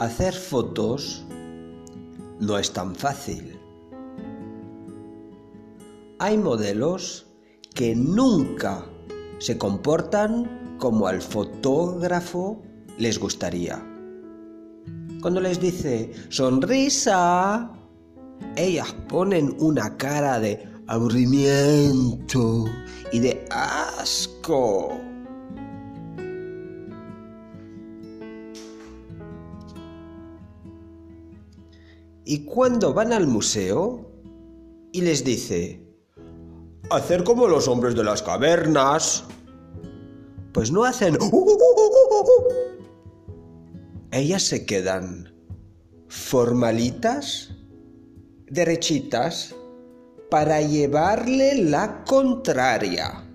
hacer fotos no es tan fácil. Hay modelos que nunca se comportan como al fotógrafo les gustaría. Cuando les dice sonrisa, ellas ponen una cara de aburrimiento y de asco. Y cuando van al museo y les dice, hacer como los hombres de las cavernas, pues no hacen... Ellas se quedan formalitas, derechitas, para llevarle la contraria.